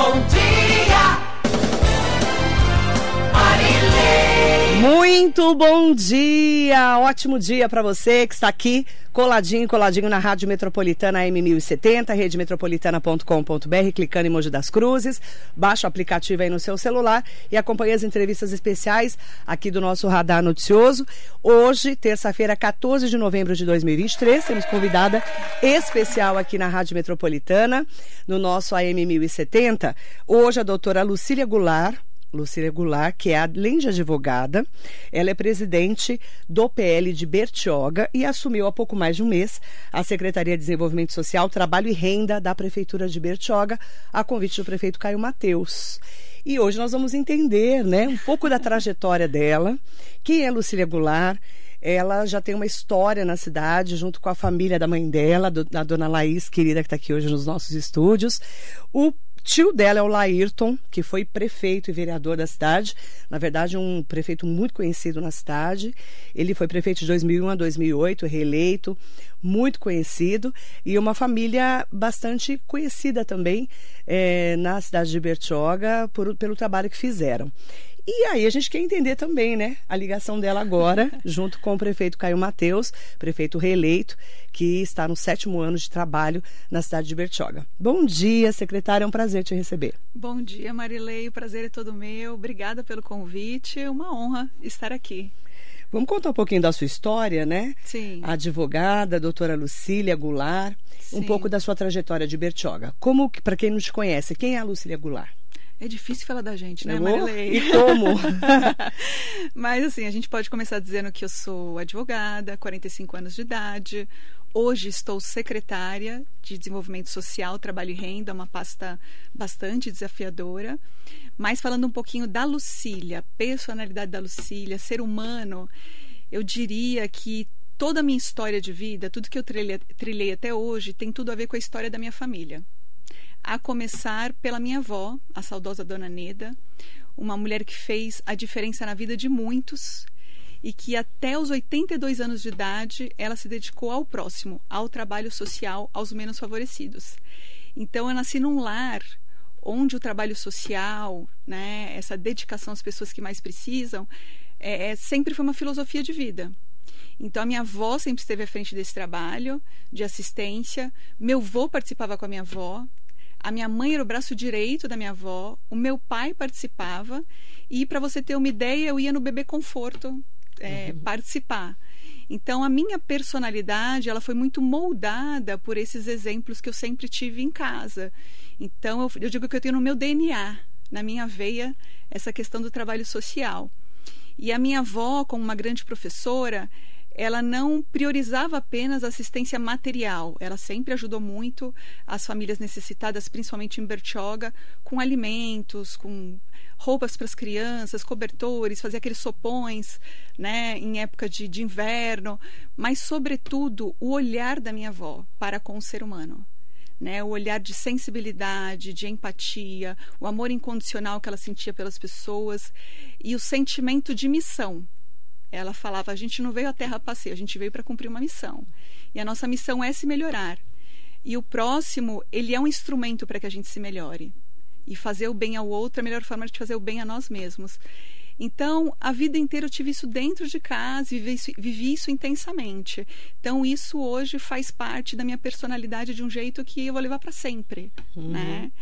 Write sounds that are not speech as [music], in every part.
Bom Muito bom dia! Ótimo dia para você que está aqui coladinho, coladinho na Rádio Metropolitana M1070, redemetropolitana.com.br, clicando em Mogi das Cruzes, baixa o aplicativo aí no seu celular e acompanha as entrevistas especiais aqui do nosso Radar Noticioso. Hoje, terça-feira, 14 de novembro de 2023, temos convidada especial aqui na Rádio Metropolitana, no nosso AM 1070. Hoje, a doutora Lucília Goulart, Lucília Goulart, que é além de advogada, ela é presidente do PL de Bertioga e assumiu há pouco mais de um mês a Secretaria de Desenvolvimento Social, Trabalho e Renda da Prefeitura de Bertioga, a convite do prefeito Caio Mateus. E hoje nós vamos entender né, um pouco da trajetória dela, quem é Lucília Goulart, ela já tem uma história na cidade, junto com a família da mãe dela, do, da dona Laís, querida, que está aqui hoje nos nossos estúdios. O tio dela é o Laírton, que foi prefeito e vereador da cidade. Na verdade, um prefeito muito conhecido na cidade. Ele foi prefeito de 2001 a 2008, reeleito, muito conhecido. E uma família bastante conhecida também é, na cidade de Bertioga por, pelo trabalho que fizeram. E aí a gente quer entender também, né, a ligação dela agora, [laughs] junto com o prefeito Caio Mateus, prefeito reeleito, que está no sétimo ano de trabalho na cidade de Bertioga. Bom dia, secretária, é um prazer te receber. Bom dia, Marilei, o prazer é todo meu. Obrigada pelo convite, uma honra estar aqui. Vamos contar um pouquinho da sua história, né? Sim. A advogada, a doutora Lucília Goulart, Sim. um pouco da sua trajetória de Bertioga. Como, para quem não te conhece, quem é a Lucília Goulart? É difícil falar da gente, né, Eu? Marilei? E como? [laughs] Mas assim, a gente pode começar dizendo que eu sou advogada, 45 anos de idade. Hoje estou secretária de Desenvolvimento Social, Trabalho e Renda, uma pasta bastante desafiadora. Mas falando um pouquinho da Lucília, personalidade da Lucília, ser humano, eu diria que toda a minha história de vida, tudo que eu trilhei, trilhei até hoje, tem tudo a ver com a história da minha família a começar pela minha avó, a saudosa Dona Neda, uma mulher que fez a diferença na vida de muitos e que até os 82 anos de idade ela se dedicou ao próximo, ao trabalho social, aos menos favorecidos. Então eu nasci num lar onde o trabalho social, né, essa dedicação às pessoas que mais precisam, é, é, sempre foi uma filosofia de vida. Então, a minha avó sempre esteve à frente desse trabalho de assistência. Meu avô participava com a minha avó. A minha mãe era o braço direito da minha avó, o meu pai participava, e para você ter uma ideia, eu ia no Bebê Conforto é, uhum. participar. Então, a minha personalidade ela foi muito moldada por esses exemplos que eu sempre tive em casa. Então, eu, eu digo que eu tenho no meu DNA, na minha veia, essa questão do trabalho social. E a minha avó, como uma grande professora, ela não priorizava apenas assistência material, ela sempre ajudou muito as famílias necessitadas, principalmente em Bertioga, com alimentos, com roupas para as crianças, cobertores, fazer aqueles sopões, né, em época de, de inverno, mas sobretudo o olhar da minha avó para com o ser humano. Né, o olhar de sensibilidade, de empatia, o amor incondicional que ela sentia pelas pessoas e o sentimento de missão, ela falava: a gente não veio à Terra passeio, a gente veio para cumprir uma missão. E a nossa missão é se melhorar. E o próximo, ele é um instrumento para que a gente se melhore. E fazer o bem ao outro é a melhor forma de fazer o bem a nós mesmos. Então, a vida inteira eu tive isso dentro de casa, vivi isso, vivi isso intensamente. Então, isso hoje faz parte da minha personalidade de um jeito que eu vou levar para sempre, uhum. né?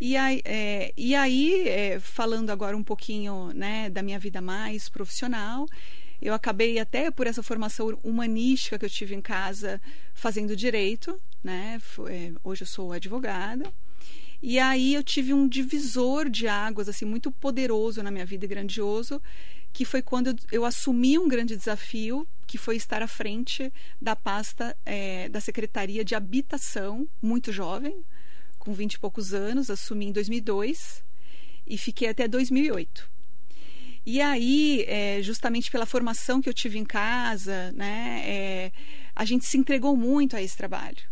E aí, é, e aí é, falando agora um pouquinho né, da minha vida mais profissional, eu acabei até por essa formação humanística que eu tive em casa fazendo direito, né? É, hoje eu sou advogada. E aí eu tive um divisor de águas assim muito poderoso na minha vida e grandioso, que foi quando eu, eu assumi um grande desafio, que foi estar à frente da pasta é, da Secretaria de Habitação, muito jovem, com 20 e poucos anos, assumi em 2002 e fiquei até 2008. E aí, é, justamente pela formação que eu tive em casa, né, é, a gente se entregou muito a esse trabalho.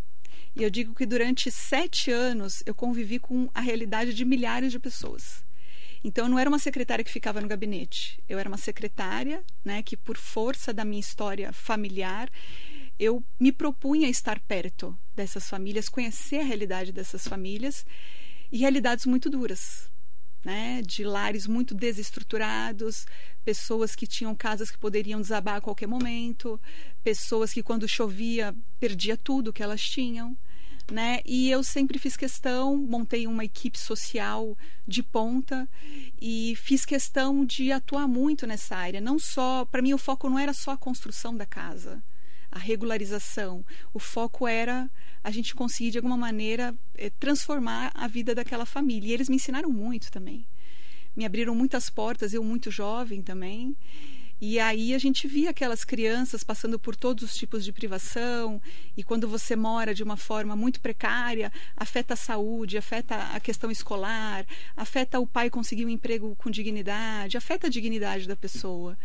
E eu digo que durante sete anos eu convivi com a realidade de milhares de pessoas. Então, eu não era uma secretária que ficava no gabinete. Eu era uma secretária né, que, por força da minha história familiar, eu me propunha estar perto dessas famílias, conhecer a realidade dessas famílias e realidades muito duras. Né, de lares muito desestruturados, pessoas que tinham casas que poderiam desabar a qualquer momento, pessoas que quando chovia perdia tudo que elas tinham, né? E eu sempre fiz questão, montei uma equipe social de ponta e fiz questão de atuar muito nessa área. Não só, para mim o foco não era só a construção da casa, a regularização. O foco era a gente conseguir de alguma maneira eh, transformar a vida daquela família. E eles me ensinaram muito também. Me abriram muitas portas, eu muito jovem também. E aí a gente via aquelas crianças passando por todos os tipos de privação, e quando você mora de uma forma muito precária, afeta a saúde, afeta a questão escolar, afeta o pai conseguir um emprego com dignidade, afeta a dignidade da pessoa.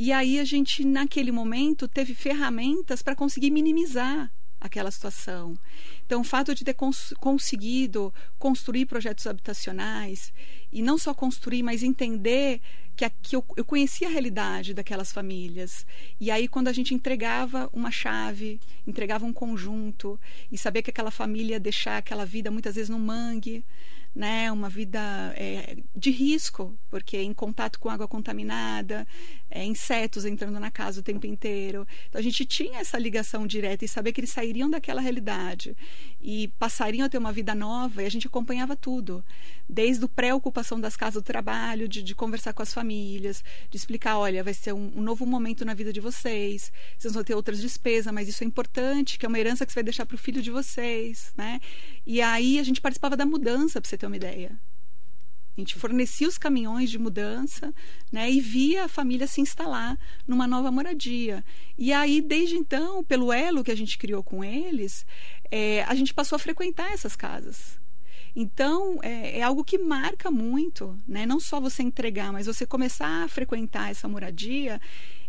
E aí a gente, naquele momento, teve ferramentas para conseguir minimizar aquela situação. Então, o fato de ter cons conseguido construir projetos habitacionais, e não só construir, mas entender que, que eu, eu conhecia a realidade daquelas famílias. E aí, quando a gente entregava uma chave, entregava um conjunto, e saber que aquela família ia deixar aquela vida muitas vezes no mangue, né, uma vida é, de risco, porque em contato com água contaminada, é, insetos entrando na casa o tempo inteiro. Então a gente tinha essa ligação direta e saber que eles sairiam daquela realidade e passariam a ter uma vida nova e a gente acompanhava tudo, desde o pré-ocupação das casas do trabalho, de, de, conversar com as famílias, de explicar, olha, vai ser um, um, novo momento na vida de vocês, vocês vão ter outras despesas, mas isso é importante, que é uma herança que você vai deixar para o filho de vocês, né? E aí a gente participava da mudança, para você ter uma ideia. A gente fornecia os caminhões de mudança né, e via a família se instalar numa nova moradia. E aí, desde então, pelo elo que a gente criou com eles, é, a gente passou a frequentar essas casas. Então, é, é, algo que marca muito, né? não só você entregar, mas você começar a frequentar essa moradia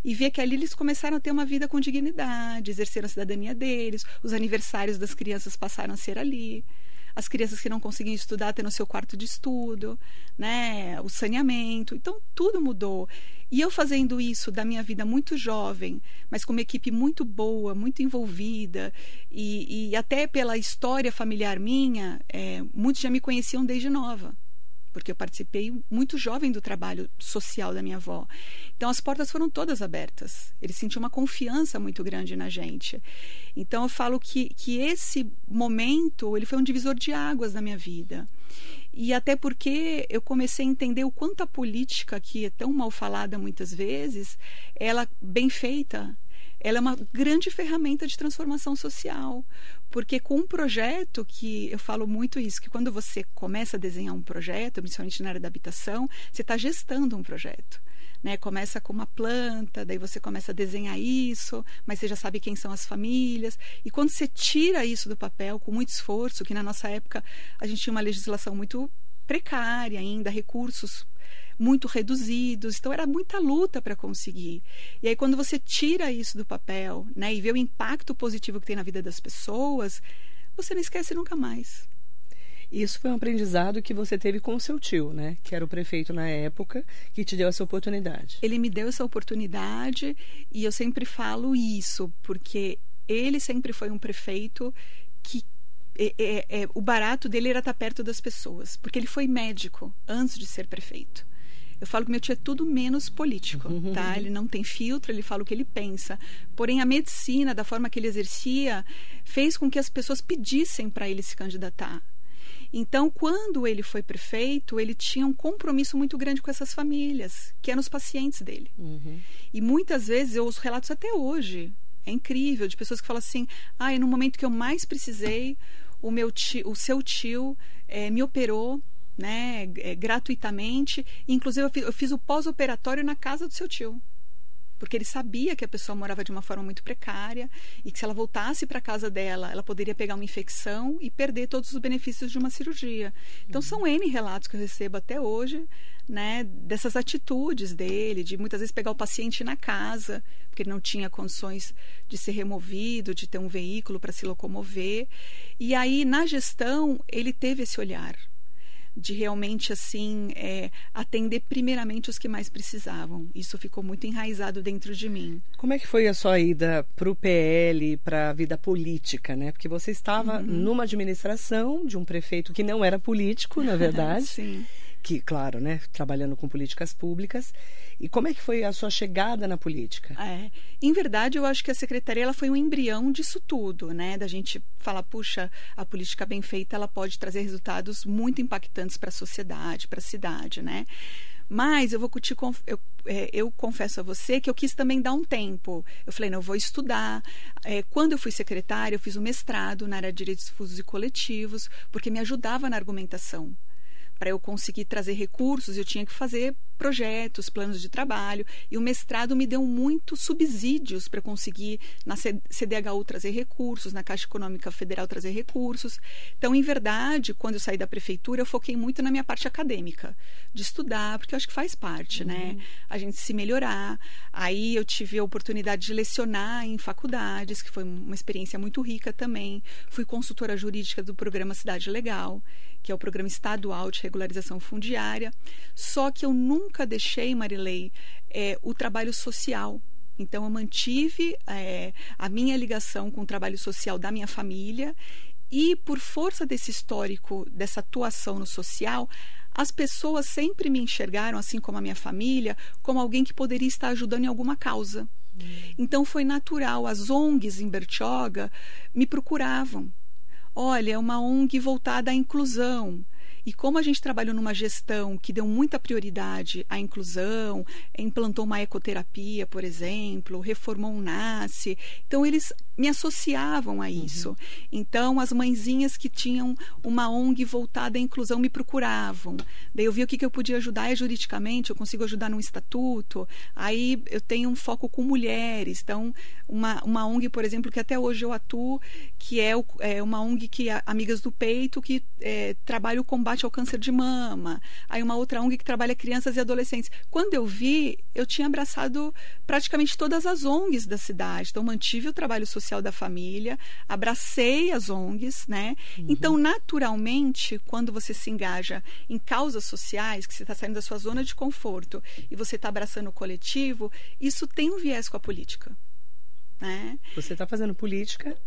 e ver que ali eles começaram a ter uma vida com dignidade, exerceram a cidadania deles, os aniversários das crianças passaram a ser ali as crianças que não conseguiam estudar tendo seu quarto de estudo, né, o saneamento. Então tudo mudou. E eu fazendo isso da minha vida muito jovem, mas com uma equipe muito boa, muito envolvida, e, e até pela história familiar minha, é, muitos já me conheciam desde nova porque eu participei muito jovem do trabalho social da minha avó. Então as portas foram todas abertas. Ele sentiu uma confiança muito grande na gente. Então eu falo que, que esse momento ele foi um divisor de águas na minha vida. E até porque eu comecei a entender o quanto a política, que é tão mal falada muitas vezes, ela bem feita, ela é uma grande ferramenta de transformação social. Porque com um projeto que eu falo muito isso, que quando você começa a desenhar um projeto, principalmente na área da habitação, você está gestando um projeto. Né? Começa com uma planta, daí você começa a desenhar isso, mas você já sabe quem são as famílias. E quando você tira isso do papel com muito esforço, que na nossa época a gente tinha uma legislação muito precária ainda, recursos muito reduzidos. Então era muita luta para conseguir. E aí quando você tira isso do papel, né, e vê o impacto positivo que tem na vida das pessoas, você não esquece nunca mais. Isso foi um aprendizado que você teve com o seu tio, né? Que era o prefeito na época, que te deu essa oportunidade. Ele me deu essa oportunidade e eu sempre falo isso, porque ele sempre foi um prefeito que é, é, é, o barato dele era estar perto das pessoas, porque ele foi médico antes de ser prefeito. Eu falo que meu tio é tudo menos político, uhum. tá? Ele não tem filtro, ele fala o que ele pensa. Porém, a medicina, da forma que ele exercia, fez com que as pessoas pedissem para ele se candidatar. Então, quando ele foi prefeito, ele tinha um compromisso muito grande com essas famílias, que eram os pacientes dele. Uhum. E muitas vezes eu ouço relatos até hoje, é incrível, de pessoas que falam assim: ah, no momento que eu mais precisei, o meu tio, o seu tio é, me operou né, é, gratuitamente. Inclusive, eu fiz, eu fiz o pós-operatório na casa do seu tio. Porque ele sabia que a pessoa morava de uma forma muito precária e que se ela voltasse para a casa dela, ela poderia pegar uma infecção e perder todos os benefícios de uma cirurgia. Então, são N relatos que eu recebo até hoje né, dessas atitudes dele, de muitas vezes pegar o paciente na casa, porque ele não tinha condições de ser removido, de ter um veículo para se locomover. E aí, na gestão, ele teve esse olhar de realmente assim é, atender primeiramente os que mais precisavam. Isso ficou muito enraizado dentro de mim. Como é que foi a sua ida para o PL, para a vida política, né? Porque você estava uhum. numa administração de um prefeito que não era político, na verdade. [laughs] Sim que, claro, né, trabalhando com políticas públicas. E como é que foi a sua chegada na política? É, em verdade, eu acho que a secretaria ela foi um embrião disso tudo, né? Da gente falar, puxa, a política bem feita ela pode trazer resultados muito impactantes para a sociedade, para a cidade, né? Mas eu vou te eu, é, eu, confesso a você que eu quis também dar um tempo. Eu falei, não, eu vou estudar. É, quando eu fui secretária, eu fiz um mestrado na área de direitos difusos e coletivos, porque me ajudava na argumentação para eu conseguir trazer recursos, eu tinha que fazer projetos, planos de trabalho, e o mestrado me deu muitos subsídios para conseguir na CDHU trazer recursos, na Caixa Econômica Federal trazer recursos. Então, em verdade, quando eu saí da prefeitura, eu foquei muito na minha parte acadêmica, de estudar, porque eu acho que faz parte, né? uhum. né? A gente se melhorar. Aí eu tive a oportunidade de lecionar em faculdades, que foi uma experiência muito rica também. Fui consultora jurídica do programa Cidade Legal que é o Programa Estadual de Regularização Fundiária. Só que eu nunca deixei, Marilei, é, o trabalho social. Então, eu mantive é, a minha ligação com o trabalho social da minha família e, por força desse histórico, dessa atuação no social, as pessoas sempre me enxergaram, assim como a minha família, como alguém que poderia estar ajudando em alguma causa. Hum. Então foi natural, as ONGs em Bertioga me procuravam olha, é uma ONG voltada à inclusão. E como a gente trabalhou numa gestão que deu muita prioridade à inclusão, implantou uma ecoterapia, por exemplo, reformou um NASCE, então eles me associavam a uhum. isso. Uhum. Então, as mãezinhas que tinham uma ONG voltada à inclusão me procuravam. Daí eu vi o que, que eu podia ajudar é juridicamente, eu consigo ajudar num estatuto. Aí eu tenho um foco com mulheres. Então, uma, uma ONG, por exemplo, que até hoje eu atuo, que é, o, é uma ONG que é Amigas do Peito, que é, trabalha o combate ao câncer de mama. Aí uma outra ONG que trabalha crianças e adolescentes. Quando eu vi, eu tinha abraçado praticamente todas as ONGs da cidade. Então, mantive o trabalho social social da família, abracei as ONGs, né? Uhum. Então, naturalmente, quando você se engaja em causas sociais, que você está saindo da sua zona de conforto e você está abraçando o coletivo, isso tem um viés com a política. Né? Você está fazendo política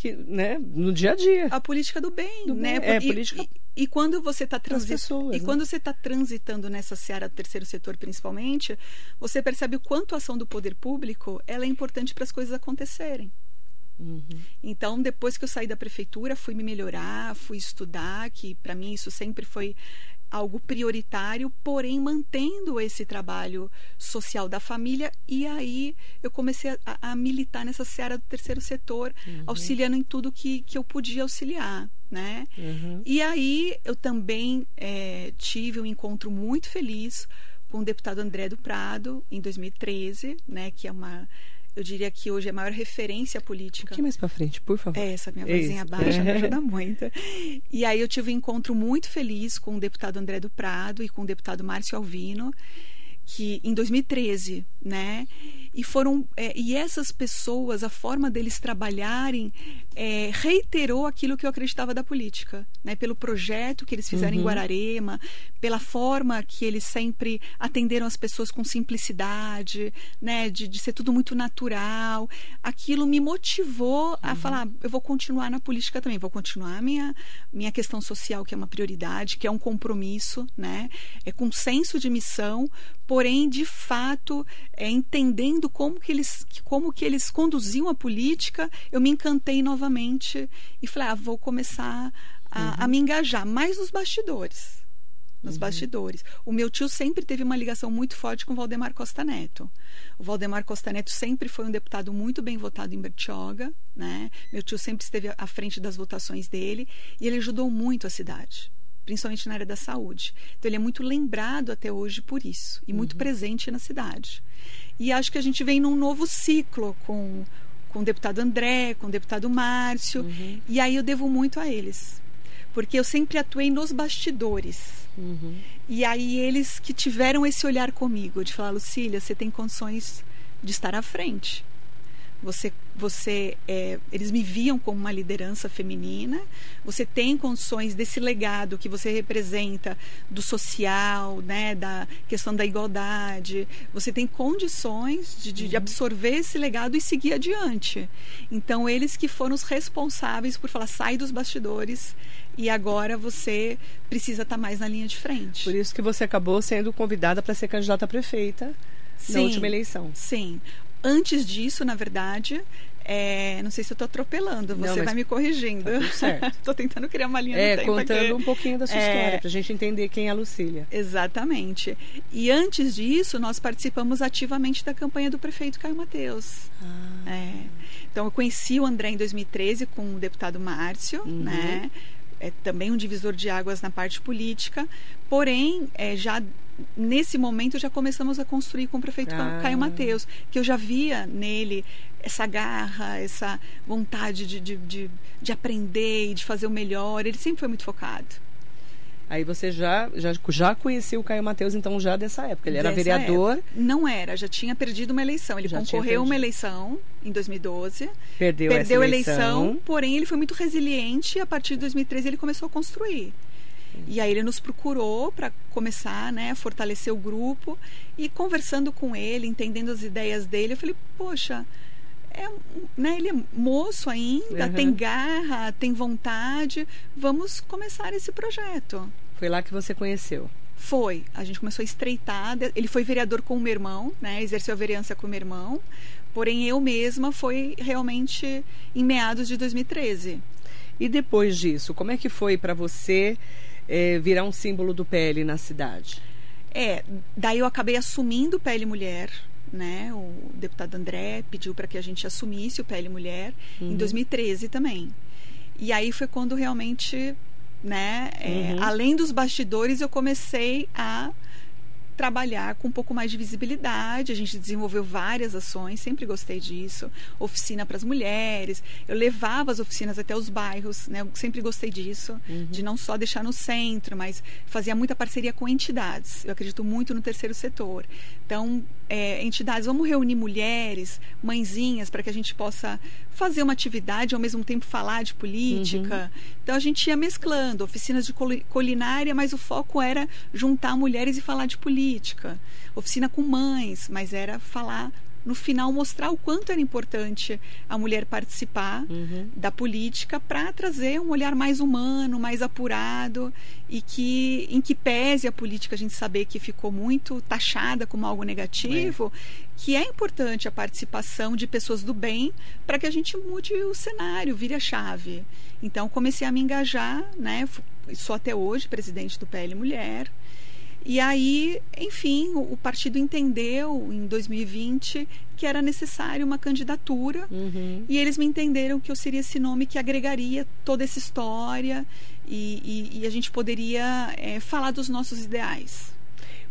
que, né, no dia a dia. A política do bem, do né? Bem. É, e, política... E, e, quando você está transitando, e né? quando você está transitando nessa seara do terceiro setor, principalmente, você percebe o quanto a ação do poder público ela é importante para as coisas acontecerem. Uhum. Então, depois que eu saí da prefeitura, fui me melhorar, fui estudar, que para mim isso sempre foi algo prioritário, porém mantendo esse trabalho social da família. E aí eu comecei a, a militar nessa seara do terceiro setor, uhum. auxiliando em tudo que, que eu podia auxiliar. Né? Uhum. E aí eu também é, tive um encontro muito feliz com o deputado André do Prado em 2013, né, que é uma eu diria que hoje é a maior referência política. Um pouquinho mais para frente, por favor. É, essa minha vozinha baixa me [laughs] ajuda muito. E aí eu tive um encontro muito feliz com o deputado André do Prado e com o deputado Márcio Alvino, que em 2013, né? E foram é, e essas pessoas, a forma deles trabalharem é, reiterou aquilo que eu acreditava da política, né? Pelo projeto que eles fizeram uhum. em Guararema, pela forma que eles sempre atenderam as pessoas com simplicidade, né? De, de ser tudo muito natural. Aquilo me motivou a uhum. falar, eu vou continuar na política também, vou continuar a minha minha questão social que é uma prioridade, que é um compromisso, né? É com senso de missão, porém de fato é, entendendo como que eles como que eles conduziam a política, eu me encantei novamente e falei, ah, vou começar a, uhum. a me engajar mais nos bastidores nos uhum. bastidores. O meu tio sempre teve uma ligação muito forte com o Valdemar Costa Neto. O Valdemar Costa Neto sempre foi um deputado muito bem votado em Bertioga, né? Meu tio sempre esteve à frente das votações dele e ele ajudou muito a cidade principalmente na área da saúde. Então ele é muito lembrado até hoje por isso e muito uhum. presente na cidade. E acho que a gente vem num novo ciclo com com o deputado André, com o deputado Márcio, uhum. e aí eu devo muito a eles. Porque eu sempre atuei nos bastidores. Uhum. E aí eles que tiveram esse olhar comigo, de falar, Lucília, você tem condições de estar à frente Você, você, é, eles me viam como uma liderança feminina. Você tem condições desse legado que você representa do social, né, da questão da igualdade. Você tem condições de, de absorver esse legado e seguir adiante. Então eles que foram os responsáveis por falar sai dos bastidores e agora você precisa estar mais na linha de frente. Por isso que você acabou sendo convidada para ser candidata a prefeita Sim, na última eleição. Sim. Antes disso, na verdade, é, não sei se eu estou atropelando, Não, você mas vai me corrigindo. tá certo. [laughs] Estou tentando criar uma linha É, do tempo contando aqui. um pouquinho da sua É. história, para a gente entender quem é a Lucília. Exatamente. E antes disso, nós participamos ativamente da campanha do prefeito Caio Mateus. Ah. É. Então, eu conheci o André em 2013 com o deputado Márcio, Uhum. né? É também um divisor de águas na parte política. Porém, é, já nesse momento já começamos a construir com o prefeito Ah. Caio Mateus, que eu já via nele essa garra, essa vontade de, de, de, de aprender e de fazer o melhor. Ele sempre foi muito focado. Aí você já, já, já conhecia o Caio Mateus, então, já dessa época. Ele era Dessa vereador, época. Não era, já tinha perdido uma eleição. Ele Já concorreu uma eleição em 2012. perdeu, perdeu a eleição, porém ele foi muito resiliente e a partir de 2013 ele começou a construir. E aí ele nos procurou para começar né, a fortalecer o grupo e conversando com ele, entendendo as ideias dele, eu falei, poxa, é, né, ele é moço ainda, Uhum. tem garra, tem vontade, vamos começar esse projeto. Foi lá que você conheceu. Foi. A gente começou a estreitar. Ele foi vereador com o meu irmão, né? Exerceu a vereança com o meu irmão. Porém, eu mesma foi realmente em meados de 2013. E depois disso, como é que foi para você eh, virar um símbolo do PL na cidade? É, daí eu acabei assumindo o PL Mulher, né? O deputado André pediu para que a gente assumisse o PL Mulher em 2013 também. E aí foi quando realmente, né? é, Uhum. além dos bastidores, eu comecei a trabalhar com um pouco mais de visibilidade. A gente desenvolveu várias ações, sempre gostei disso. Oficina para as mulheres. Eu levava as oficinas até os bairros, né? Eu sempre gostei disso, de não só deixar no centro, mas fazia muita parceria com entidades. Eu acredito muito no terceiro setor. Então, é, entidades, vamos reunir mulheres, mãezinhas, para que a gente possa fazer uma atividade e ao mesmo tempo falar de política. Então, a gente ia mesclando oficinas de culi- culinária, mas o foco era juntar mulheres e falar de política. Oficina com mães, mas era falar no final mostrar o quanto era importante a mulher participar da política para trazer um olhar mais humano, mais apurado e que em que pese a política a gente saber que ficou muito taxada como algo negativo, que é importante a participação de pessoas do bem para que a gente mude o cenário, vire a chave. Então comecei a me engajar, né? Sou até hoje presidente do PL Mulher. E aí, enfim, o, o partido entendeu em 2020 que era necessário uma candidatura Uhum. e eles me entenderam que eu seria esse nome que agregaria toda essa história e, e- e a gente poderia eh, falar dos nossos ideais.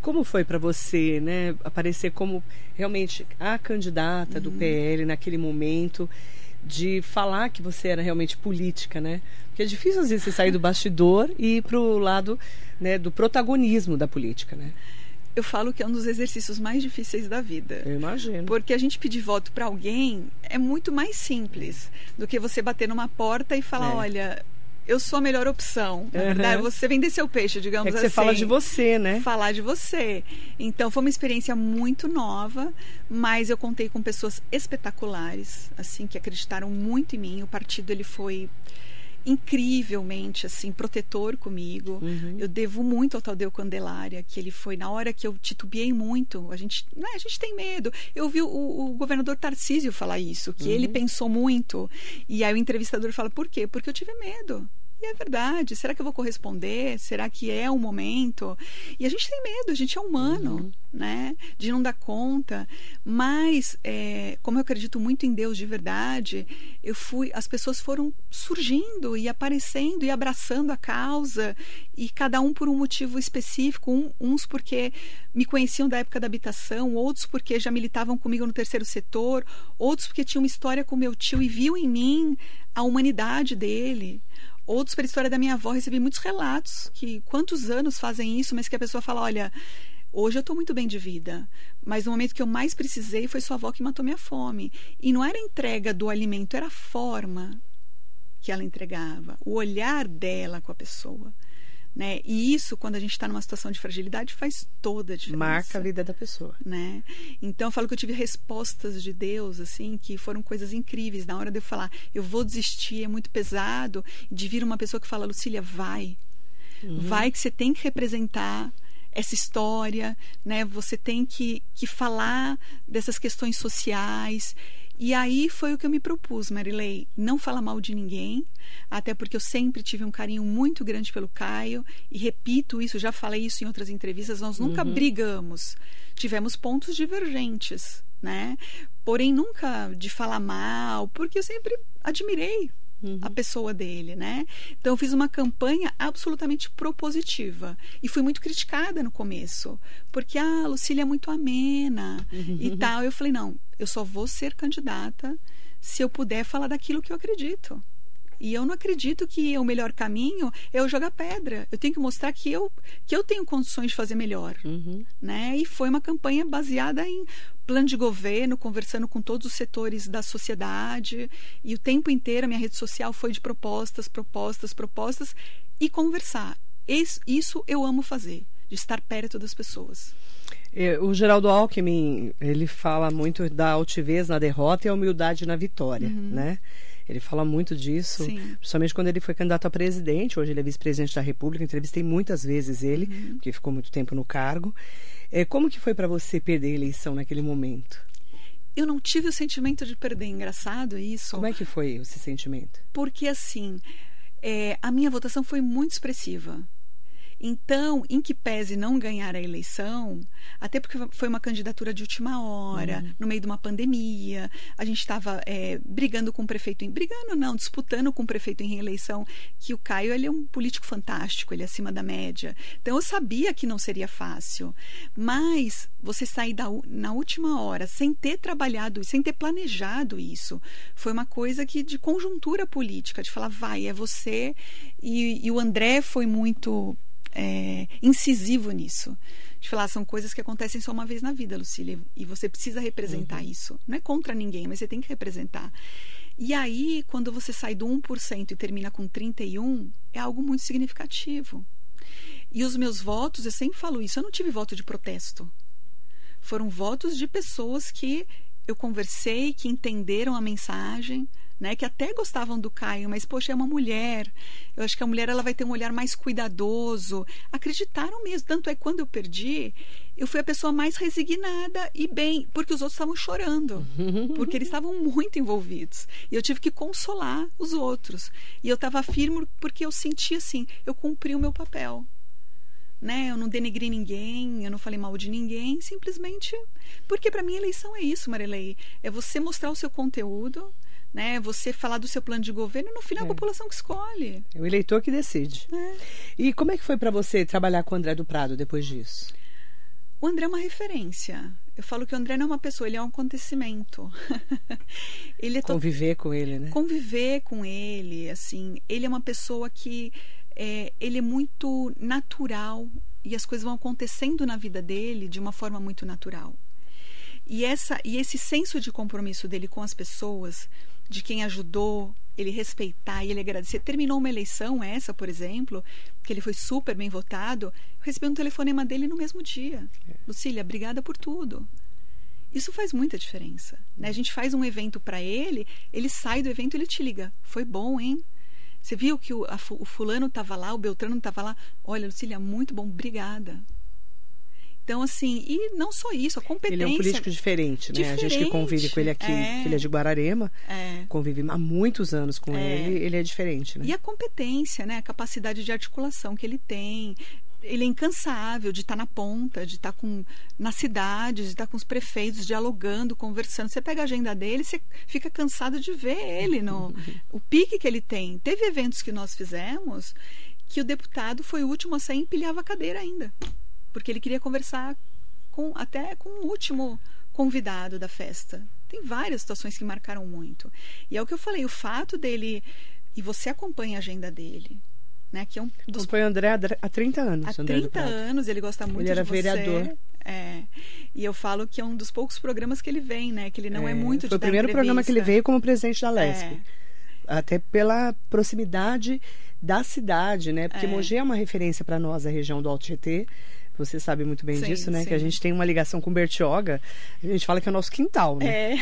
Como foi para você, né, aparecer como realmente a candidata Uhum. do PL naquele momento de falar que você era realmente política, né? Porque é difícil às vezes você sair do bastidor e ir pro lado, né, do protagonismo da política, né? Eu falo que é um dos exercícios mais difíceis da vida. Eu imagino. Porque a gente pedir voto para alguém é muito mais simples do que você bater numa porta e falar, É. olha, eu sou a melhor opção. Na Uhum. verdade, você vender seu peixe, digamos É que assim. você fala de você, né? falar de você. Então foi uma experiência muito nova, mas eu contei com pessoas espetaculares, assim, que acreditaram muito em mim. O partido ele foi incrivelmente assim protetor comigo. Uhum. Eu devo muito ao Tadeu Candelária, que ele foi na hora que eu titubeei muito. A gente, né, a gente tem medo. Eu vi o, o governador Tarcísio falar isso, que ele pensou muito. E aí o entrevistador fala: "Por quê? Porque eu tive medo". E é verdade. Será que eu vou corresponder? Será que é o momento? E a gente tem medo, a gente é humano, né? De não dar conta. Mas, é, como eu acredito muito em Deus de verdade, eu fui. As pessoas foram surgindo e aparecendo e abraçando a causa, e cada um por um motivo específico. Um- uns porque me conheciam da época da habitação, outros porque já militavam comigo no terceiro setor, outros porque tinham uma história com meu tio e viu em mim a humanidade dele. Outros, pela história da minha avó, recebi muitos relatos que quantos anos fazem isso, mas que a pessoa fala: olha, Hoje eu estou muito bem de vida, mas no momento que eu mais precisei foi sua avó que matou minha fome. E não era a entrega do alimento, era a forma que ela entregava, o olhar dela com a pessoa. Né? E isso, quando a gente está numa situação de fragilidade, faz toda a diferença. Marca a vida da pessoa. Né? Então, eu falo que eu tive respostas de Deus, assim, que foram coisas incríveis. Na hora de eu falar, eu vou desistir, é muito pesado, de vir uma pessoa que fala, Lucília, vai. Uhum. Vai que você tem que representar essa história, né? Você tem que, que falar dessas questões sociais. E aí foi o que eu me propus, Marilei, não falar mal de ninguém, até porque eu sempre tive um carinho muito grande pelo Caio, e repito isso, já falei isso em outras entrevistas, nós nunca uhum. brigamos. Tivemos pontos divergentes, né? Porém, nunca de falar mal, porque eu sempre admirei uhum. a pessoa dele, né? Então eu fiz uma campanha absolutamente propositiva e fui muito criticada no começo, porque a ah, Lucília é muito amena uhum. e tal. Eu falei não, eu só vou ser candidata se eu puder falar daquilo que eu acredito. E eu não acredito que o melhor caminho é eu jogar pedra. Eu tenho que mostrar que eu, que eu tenho condições de fazer melhor. Uhum. Né? E foi uma campanha baseada em plano de governo, conversando com todos os setores da sociedade. E o tempo inteiro a minha rede social foi de propostas, propostas, propostas e conversar. Isso eu amo fazer, de estar perto das pessoas. É, o Geraldo Alckmin, ele fala muito da altivez na derrota e a humildade na vitória, uhum. né? Ele fala muito disso, Sim. principalmente quando ele foi candidato a presidente. Hoje ele é vice-presidente da República. Entrevistei muitas vezes ele, uhum. porque ficou muito tempo no cargo. É, como que foi para você perder a eleição naquele momento? Eu não tive o sentimento de perder. Engraçado isso. Como é que foi esse sentimento? Porque assim, é, a minha votação foi muito expressiva. Então, em que pese não ganhar a eleição, até porque foi uma candidatura de última hora, uhum. no meio de uma pandemia, a gente estava é, brigando com o prefeito, em, brigando não, disputando com o prefeito em reeleição, que o Caio ele é um político fantástico, ele é acima da média. Então, eu sabia que não seria fácil, mas você sair da, na última hora sem ter trabalhado, sem ter planejado isso, foi uma coisa que de conjuntura política, de falar, vai, é você. E, e o André foi muito é, incisivo nisso. De falar, são coisas que acontecem só uma vez na vida, Lucília, e você precisa representar uhum. isso. Não é contra ninguém, mas você tem que representar. E aí, quando você sai do 1% e termina com 31%, é algo muito significativo. E os meus votos, eu sempre falo isso, eu não tive voto de protesto. Foram votos de pessoas que eu conversei, que entenderam a mensagem, né, que até gostavam do Caio, mas poxa, é uma mulher. Eu acho que a mulher ela vai ter um olhar mais cuidadoso. Acreditaram mesmo, tanto é que quando eu perdi, eu fui a pessoa mais resignada e bem, porque os outros estavam chorando, [laughs] porque eles estavam muito envolvidos. E eu tive que consolar os outros. E eu estava firme porque eu senti assim, eu cumpri o meu papel. Né? Eu não denegrei ninguém, eu não falei mal de ninguém, simplesmente porque para mim eleição é isso, Marilei, é você mostrar o seu conteúdo, né? Você falar do seu plano de governo, no final é a população que escolhe. É o eleitor que decide. É. E como é que foi para você trabalhar com o André do Prado depois disso? O André é uma referência. Eu falo que o André não é uma pessoa, ele é um acontecimento. [laughs] ele é conviver to... com ele, né? Conviver com ele, assim, ele é uma pessoa que é, ele é muito natural e as coisas vão acontecendo na vida dele de uma forma muito natural. E essa e esse senso de compromisso dele com as pessoas de quem ajudou, ele respeitar e ele agradecer. Terminou uma eleição, essa, por exemplo, que ele foi super bem votado, eu recebi um telefonema dele no mesmo dia. É. Lucília, obrigada por tudo. Isso faz muita diferença. Né? A gente faz um evento para ele, ele sai do evento e ele te liga. Foi bom, hein? Você viu que o, a, o fulano estava lá, o Beltrano estava lá. Olha, Lucília, muito bom, obrigada. Então, assim, e não só isso, a competência. Ele é um político diferente, né? Diferente, a gente que convive com ele aqui, é, que ele é de Guararema, é. convive há muitos anos com é. ele, ele é diferente, né? E a competência, né? A capacidade de articulação que ele tem. Ele é incansável de estar na ponta, de estar com nas cidades, de estar com os prefeitos, dialogando, conversando. Você pega a agenda dele, você fica cansado de ver ele no [laughs] o pique que ele tem. Teve eventos que nós fizemos que o deputado foi o último a sair e empilhava a cadeira ainda porque ele queria conversar com até com o último convidado da festa. Tem várias situações que marcaram muito. E é o que eu falei, o fato dele e você acompanha a agenda dele. né? Que é um dos Acompanho o André há- há 30 anos. Há André do 30 Prado. anos ele gosta muito Ele era de você. vereador. É. E eu falo que é um dos poucos programas que ele vem, né? Que ele não é, muito de Foi o dar primeiro programa que ele entrevista. veio como presidente da LESP. É. Até pela proximidade da cidade, né? Porque É. Mogi é uma referência para nós, a região do Alto Tietê. Você sabe muito bem Sim, disso, né? Que a sim. gente tem uma ligação com Bertioga. A gente fala que é o nosso quintal, né? É.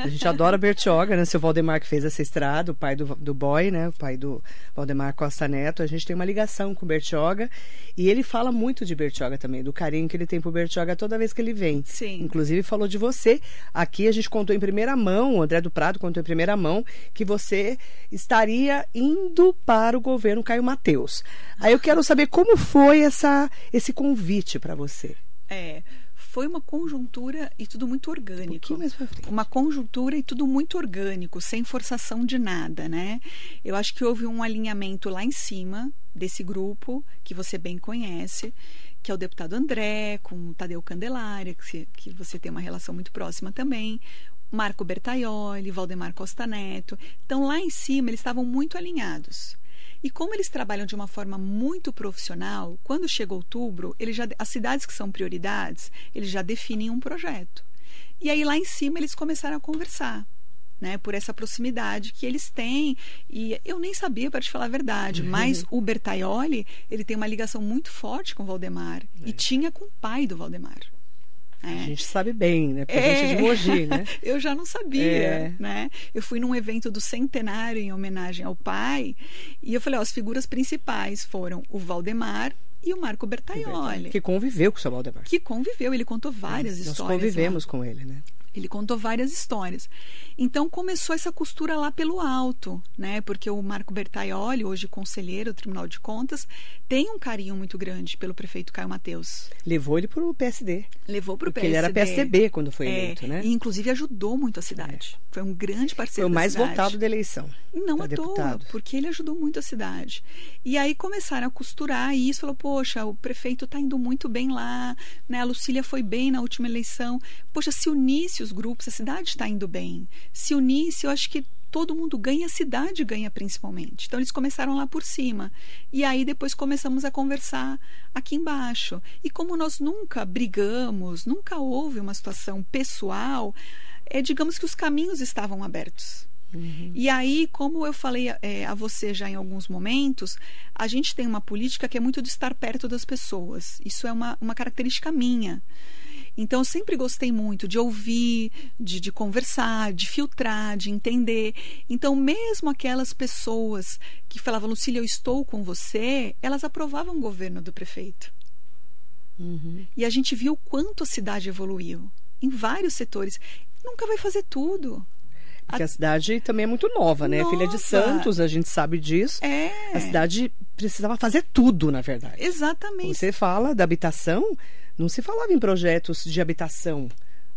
A gente adora Bertioga, né? Seu Valdemar que fez essa estrada, o pai do, do boy, né? O pai do Valdemar Costa Neto. A gente tem uma ligação com Bertioga. E ele fala muito de Bertioga também, do carinho que ele tem por Bertioga toda vez que ele vem. Sim. Inclusive falou de você. Aqui a gente contou em primeira mão, o André do Prado contou em primeira mão, que você estaria indo para o governo Caio Mateus. Aí eu quero saber como foi essa, esse convite para você. É. Foi uma conjuntura e tudo muito Um orgânico. pouquinho mais pra frente. uma conjuntura e tudo muito orgânico, sem forçação de nada, né? Eu acho que houve um alinhamento lá em cima desse grupo que você bem conhece, que é o deputado André, com o Tadeu Candelária, que, que você tem uma relação muito próxima também, Marco Bertaioli, Valdemar Costa Neto. Então lá em cima eles estavam muito alinhados. E como eles trabalham de uma forma muito profissional, quando chega outubro, eles já, as cidades que são prioridades, eles já definem um projeto. E aí lá em cima eles começaram a conversar. Né, por essa proximidade que eles têm. E eu nem sabia, para te falar a verdade, mas o Bertaioli, ele tem uma ligação muito forte com o Valdemar. E tinha com o pai do Valdemar. A É. gente sabe bem, né? Porque a gente é de Mogi, né? [laughs] eu já não sabia, É. né? Eu fui num evento do centenário em homenagem ao pai e eu falei, ó, as figuras principais foram o Valdemar e o Marco Bertaioli, Que conviveu com o seu Valdemar. que conviveu, ele contou várias Nós histórias. convivemos lá. com ele, né? Ele contou várias histórias. Então começou essa costura lá pelo alto, né? Porque o Marco Bertaioli, hoje conselheiro do Tribunal de Contas, tem um carinho muito grande pelo prefeito Caio Mateus. Levou ele pro PSD. Levou para o Porque ele era PSDB quando foi eleito, é, né? E inclusive ajudou muito a cidade. Foi um grande Foi parceiro o mais da votado da eleição. Não à toa, porque ele ajudou muito a cidade. E aí começaram a costurar isso, falou, poxa, o prefeito está indo muito bem lá, né? A Lucília foi bem na última eleição. Poxa, se unisse os grupos, a cidade está indo bem. Se unisse, eu acho que todo mundo ganha, a cidade ganha principalmente. Então eles começaram lá por cima. E aí depois começamos a conversar aqui embaixo. E como nós nunca brigamos, nunca houve uma situação pessoal, é, digamos que os caminhos estavam abertos. E aí, como eu falei é, a você já em alguns momentos, a gente tem uma política que é muito de estar perto das pessoas. Isso é uma, uma característica minha. Então, eu sempre gostei muito de ouvir, de, de conversar, de filtrar, de entender. Então, mesmo aquelas pessoas que falavam, Lucília, eu estou com você, elas aprovavam o governo do prefeito. E a gente viu o quanto a cidade evoluiu em vários setores. Nunca vai fazer tudo. Porque a cidade também é muito nova, né? Filha de Nova. Santos, a gente sabe disso. É. A cidade precisava fazer tudo, na verdade. Exatamente. Você fala da habitação, não se falava em projetos de habitação,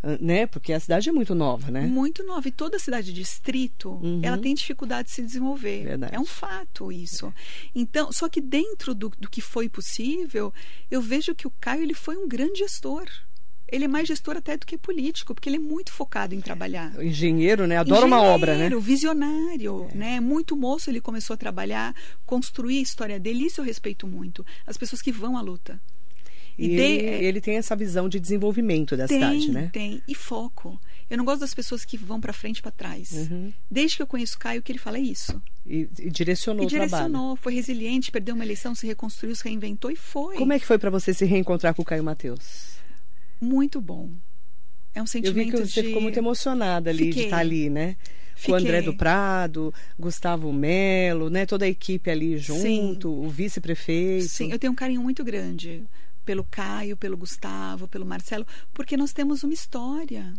ah, né? Porque a cidade é muito nova, né? Muito nova. E toda cidade distrito, Uhum. ela tem dificuldade de se desenvolver. Verdade. É um fato isso. Então, só que dentro do, do que foi possível, eu vejo que o Caio ele foi um grande gestor. Ele é mais gestor até do que político, porque ele é muito focado em trabalhar. Engenheiro, né? Adora uma obra, né? Engenheiro, Visionário, né? Muito moço ele começou a trabalhar, construir a história dele. Isso eu respeito muito. As pessoas que vão à luta. E de- ele, ele tem essa visão de desenvolvimento da tem, cidade, né? tem. E foco. Eu não gosto das pessoas que vão para frente e para trás. Uhum. Desde que eu conheço o Caio, o que ele fala é isso. E, e direcionou e o trabalho. direcionou, foi resiliente, perdeu uma eleição, se reconstruiu, se reinventou e foi. Como é que foi para você se reencontrar com o Caio Mateus? Muito bom. É um Eu sentimento vi que você de... ficou muito emocionada ali de Fiquei. estar ali, né? Com Fiquei. o André do Prado, Gustavo Melo, né? Toda a equipe ali junto, o vice-prefeito. Sim, eu tenho um carinho muito grande pelo Caio, pelo Gustavo, pelo Marcelo, porque nós temos uma história.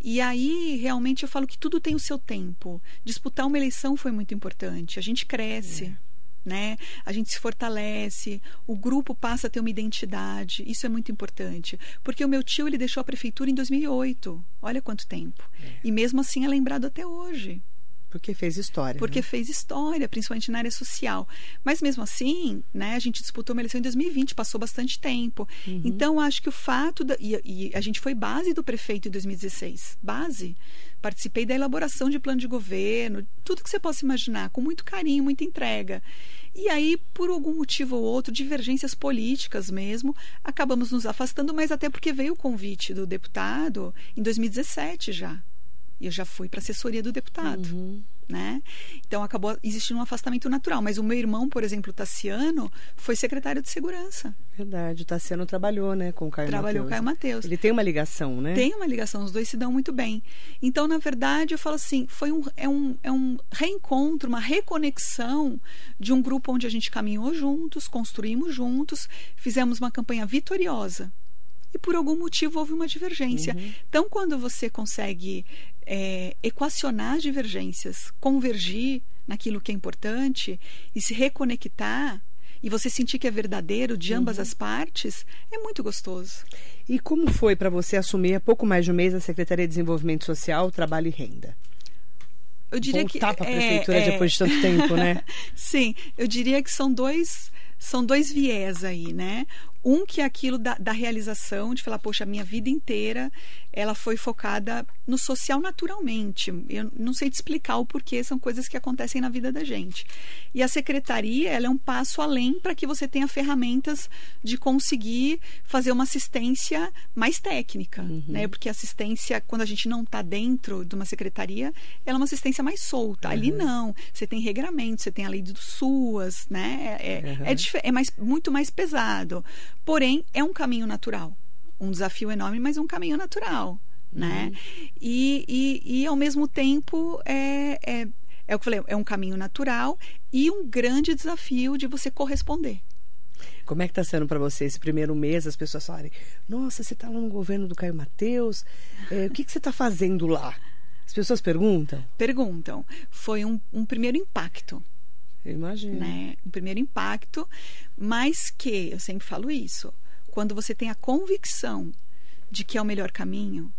E aí, realmente, eu falo que tudo tem o seu tempo. Disputar uma eleição foi muito importante. A gente cresce. Né? A gente se fortalece, o grupo passa a ter uma identidade, isso é muito importante. Porque o meu tio ele deixou a prefeitura em 2008, olha quanto tempo. E mesmo assim é lembrado até hoje. Porque fez história. porque né? fez história, principalmente na área social. Mas mesmo assim, né, a gente disputou uma eleição em 2020, passou bastante tempo. Uhum. Então, acho que o fato da, e, e a gente foi base do prefeito em 2016, base. Participei da elaboração de plano de governo, tudo que você possa imaginar, com muito carinho, muita entrega. E aí, por algum motivo ou outro, divergências políticas mesmo, acabamos nos afastando, mas até porque veio o convite do deputado em 2017 já. Eu já fui para assessoria do deputado Uhum. né? Então acabou existindo um afastamento natural. Mas o meu irmão, por exemplo, Tassiano, foi secretário de segurança. Verdade. O Tassiano trabalhou, né, com o Caio Trabalhou com o Mateus. Caio Mateus. Ele tem uma ligação, né? Tem uma ligação, os dois se dão muito bem. Então, na verdade, eu falo assim, foi um, é, um, é um reencontro, uma reconexão de um grupo onde a gente caminhou juntos, construímos juntos, fizemos uma campanha vitoriosa. E por algum motivo houve uma divergência. Então, quando você consegue é, equacionar as divergências, convergir naquilo que é importante e se reconectar, e você sentir que é verdadeiro de ambas as partes, é muito gostoso. E como foi para você assumir há pouco mais de um mês a Secretaria de Desenvolvimento Social, Trabalho e Renda? Eu diria Voltar que para a é, prefeitura é, depois de tanto tempo, né? [laughs] Sim, eu diria que são dois são dois viés aí, né? Um que é aquilo da, da realização, de falar, poxa, a minha vida inteira ela foi focada no social naturalmente. Eu não sei te explicar o porquê, são coisas que acontecem na vida da gente. E a secretaria, ela é um passo além para que você tenha ferramentas de conseguir fazer uma assistência mais técnica, né? Porque assistência, quando a gente não está dentro de uma secretaria, ela é uma assistência mais solta. Ali não, você tem regramento, você tem a lei do SUAS, né? É, é, Uhum. é dif- é mais, muito mais pesado. Porém, é um caminho natural. Um desafio enorme, mas um caminho natural, né? E, e, e, ao mesmo tempo, é, é, é o que eu falei, é um caminho natural e um grande desafio de você corresponder. Como é que está sendo para você esse primeiro mês? As pessoas falarem, nossa, você está lá no governo do Caio Mateus, é, o que, que você está fazendo lá? As pessoas perguntam? Perguntam. Foi um, um primeiro impacto. Eu imagino. né? Um primeiro impacto, mas que, eu sempre falo isso, quando você tem a convicção de que é o melhor caminho,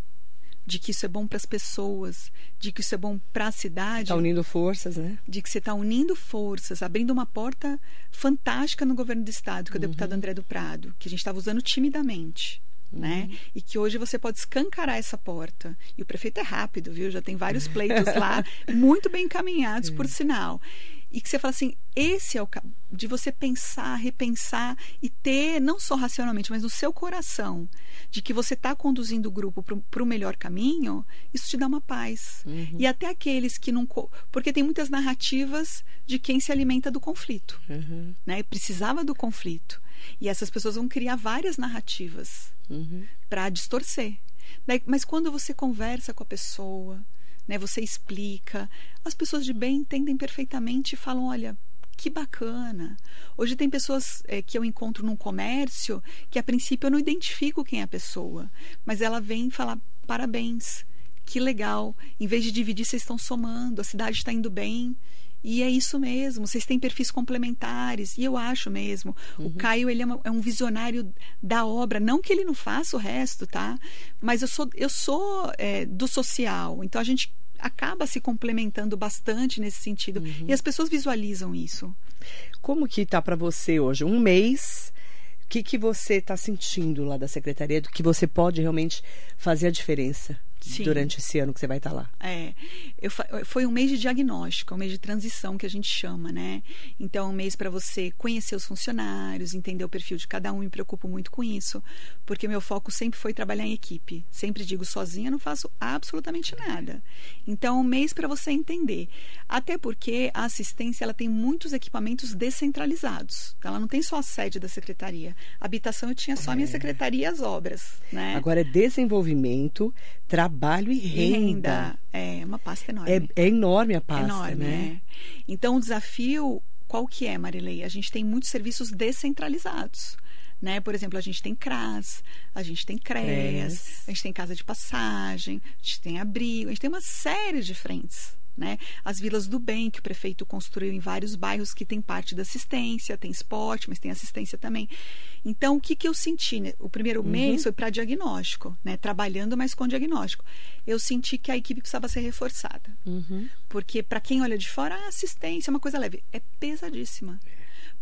de que isso é bom para as pessoas, de que isso é bom para a cidade, Está unindo forças, né? de que você está unindo forças, abrindo uma porta fantástica no governo do estado, que é o deputado André do Prado, que a gente estava usando timidamente. Né? E que hoje você pode escancarar essa porta. E o prefeito é rápido, viu? Já tem vários pleitos lá, [laughs] muito bem encaminhados, por sinal. E que você fala assim: esse é o de você pensar, repensar e ter, não só racionalmente, mas no seu coração, de que você está conduzindo o grupo para o melhor caminho, isso te dá uma paz. E até aqueles que não. Porque tem muitas narrativas de quem se alimenta do conflito. Uhum, Né? Precisava do conflito. E essas pessoas vão criar várias narrativas uhum. para distorcer. Daí- mas quando você conversa com a pessoa, né, você explica, as pessoas de bem entendem perfeitamente e falam: olha. Que bacana. Hoje tem pessoas eh, que eu encontro num comércio que a princípio eu não identifico quem é a pessoa, mas ela vem falar parabéns, que legal. Em vez de dividir, vocês estão somando, a cidade está indo bem. E é isso mesmo, vocês têm perfis complementares, e eu acho mesmo. O Caio ele é, uma- é um visionário da obra, não que ele não faça o resto, tá? Mas eu sou, eu sou é, do social, então a gente acaba se complementando bastante nesse sentido. E as pessoas visualizam isso. Como que tá para você hoje? Um mês, o que, que você está sentindo lá da secretaria do que você pode realmente fazer a diferença Sim. durante esse ano que você vai estar lá? É, eu foi um mês de diagnóstico, um mês de transição que a gente chama, né? Então, é um mês para você conhecer os funcionários, entender o perfil de cada um, me preocupo muito com isso, porque meu foco sempre foi trabalhar em equipe. Sempre digo, sozinha não faço absolutamente nada. Então, é um mês para você entender. Até porque a assistência ela tem muitos equipamentos descentralizados. Ela não tem só a sede da secretaria. Habitação eu tinha só a minha secretaria e as obras, né? Agora é desenvolvimento, trabalho e E renda. É uma pasta enorme. É, é enorme a pasta, enorme, né? é. Então o desafio qual que é, Marilei? A gente tem muitos serviços descentralizados. Né? Por exemplo, a gente tem CRAS, a gente tem CREAS, CREAS. a gente tem casa de passagem, a gente tem abrigo, a gente tem uma série de frentes. Né? As vilas do bem que o prefeito construiu em vários bairros que tem parte da assistência, tem esporte, mas tem assistência também. Então, o que, que eu senti? Né? O primeiro Uhum. mês foi para diagnóstico, né? Trabalhando, mas com diagnóstico. Eu senti que a equipe precisava ser reforçada. Uhum. Porque para quem olha de fora, a assistência é uma coisa leve, é pesadíssima.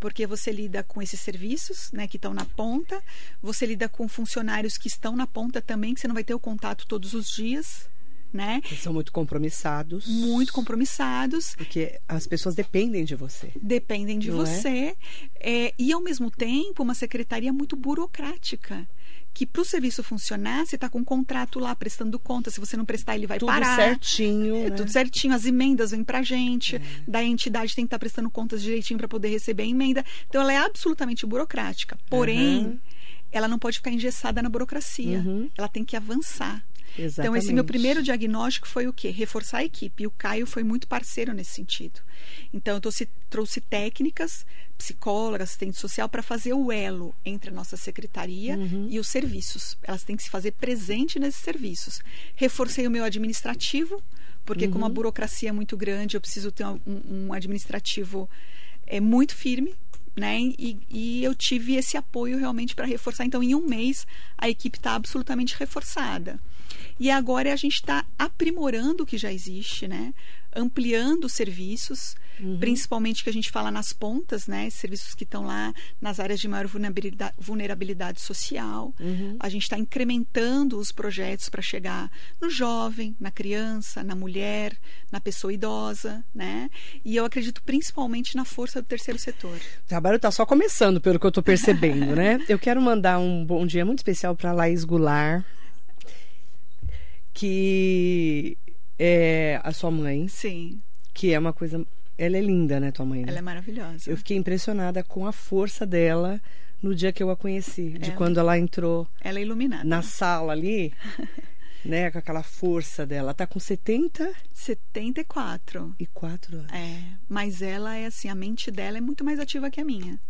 Porque você lida com esses serviços, né, que estão na ponta, você lida com funcionários que estão na ponta também, que você não vai ter o contato todos os dias, né? Eles são muito compromissados. Muito compromissados, Porque as pessoas dependem de você. dependem de Não é? você, é, e ao mesmo tempo uma secretaria muito burocrática. Que para o serviço funcionar, você está com um contrato lá prestando conta. Se você não prestar, ele vai Tudo parar. certinho. É né? tudo certinho, as emendas vêm pra gente, da entidade tem que estar prestando contas direitinho para poder receber a emenda. Então ela é absolutamente burocrática. Porém, Uhum. Ela não pode ficar engessada na burocracia. Uhum. Ela tem que avançar. Exatamente. Então, esse meu primeiro diagnóstico foi o quê? Reforçar a equipe. E o Caio foi muito parceiro nesse sentido. Então, eu trouxe, trouxe técnicas, psicóloga, assistente social, para fazer o elo entre a nossa secretaria Uhum. e os serviços. Elas têm que se fazer presente nesses serviços. Reforcei o meu administrativo, porque como a Uhum. burocracia é muito grande, eu preciso ter um, um administrativo é, muito firme. Né? E, e eu tive esse apoio realmente para reforçar. Então, em um mês, a equipe está absolutamente reforçada. E agora a gente está aprimorando o que já existe, né? ampliando os serviços, principalmente que a gente fala nas pontas, né? serviços que estão lá nas áreas de maior vulnerabilidade, vulnerabilidade social. Uhum. A gente está incrementando os projetos para chegar no jovem, na criança, na mulher, na pessoa idosa, né? E eu acredito principalmente na força do terceiro setor. O trabalho está só começando, pelo que eu estou percebendo, né? [laughs] Eu quero mandar um bom dia muito especial para Laís Goulart, que é a sua mãe, Sim, que é uma coisa. Ela é linda, né, tua mãe? né? ela é maravilhosa. Eu fiquei impressionada com a força dela no dia que eu a conheci, de quando ela entrou Ela é iluminada. na sala ali, [laughs] né, com aquela força dela. Ela tá com 74 74. anos. É, mas ela é assim, a mente dela é muito mais ativa que a minha.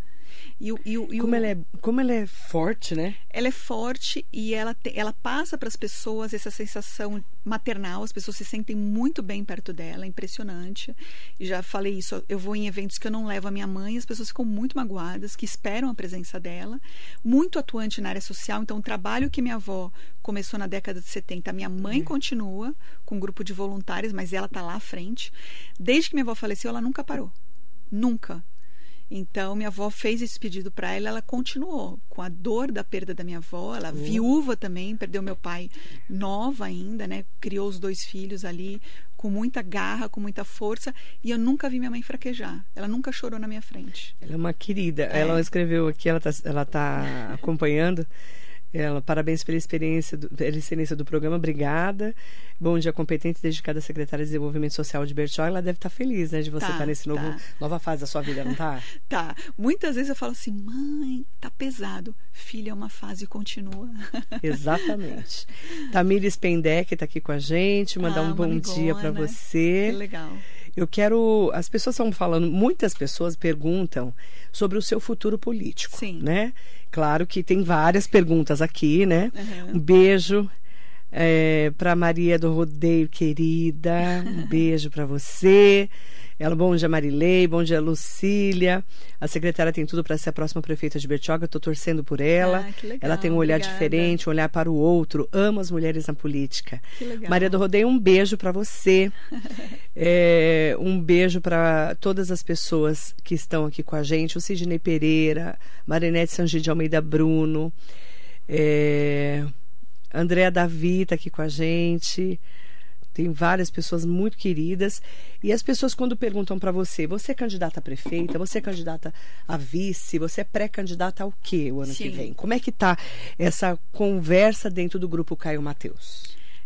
E, o- e, o- e o- Como ela, é, como ela é forte, né? ela é forte e ela, te- ela passa para as pessoas essa sensação maternal, as pessoas se sentem muito bem perto dela, é impressionante. E já falei isso, eu vou em eventos que eu não levo a minha mãe, as pessoas ficam muito magoadas, que esperam a presença dela. Muito atuante na área social, então o trabalho que minha avó começou na década de 70, a minha mãe continua com um grupo de voluntários, mas ela está lá à frente. Desde que minha avó faleceu, ela nunca parou. Nunca. Então, minha avó fez esse pedido para ela, ela continuou com a dor da perda da minha avó, ela viúva também, perdeu meu pai nova ainda, né? Criou os dois filhos ali com muita garra, com muita força, e eu nunca vi minha mãe fraquejar. Ela nunca chorou na minha frente. Ela é uma querida. É. Ela escreveu aqui, ela tá, ela tá acompanhando. Ela, parabéns pela experiência, do, pela excelência do programa, obrigada. Bom dia, competente e dedicada secretária de Desenvolvimento Social de Bertioga. Ela deve estar feliz, né, de você Tá, estar nesse novo, tá. nova fase da sua vida, não tá? [laughs] Tá, muitas vezes eu falo assim, mãe, tá pesado. Filha, é uma fase e continua. [laughs] Exatamente. Tamires Pendek está aqui com a gente, mandar Ah, um bom dia para amigona. você. Que legal. Eu quero. As pessoas estão falando, muitas pessoas perguntam sobre o seu futuro político. Sim. Né? Claro que tem várias perguntas aqui, né? Uhum. Um beijo para Maria do Rodeio, querida. Um [laughs] beijo para você. Ela, bom dia, Marilei. Bom dia, Lucília. A secretária tem tudo para ser a próxima prefeita de Bertioga. Eu estou torcendo por ela. Ah, legal, ela tem um olhar obrigada. diferente, um olhar para o outro. Ama as mulheres na política. Maria do Rodeio, um beijo para você. [laughs] É, um beijo para todas as pessoas que estão aqui com a gente. O Sidney Pereira, Marinete Sangi de Almeida Bruno, é, Andréa Davi está aqui com a gente. Tem várias pessoas muito queridas. E as pessoas, quando perguntam para você, você é candidata a prefeita, você é candidata a vice, você é pré-candidata ao quê o ano que Sim. vem? Como é que tá essa conversa dentro do grupo Caio Mateus?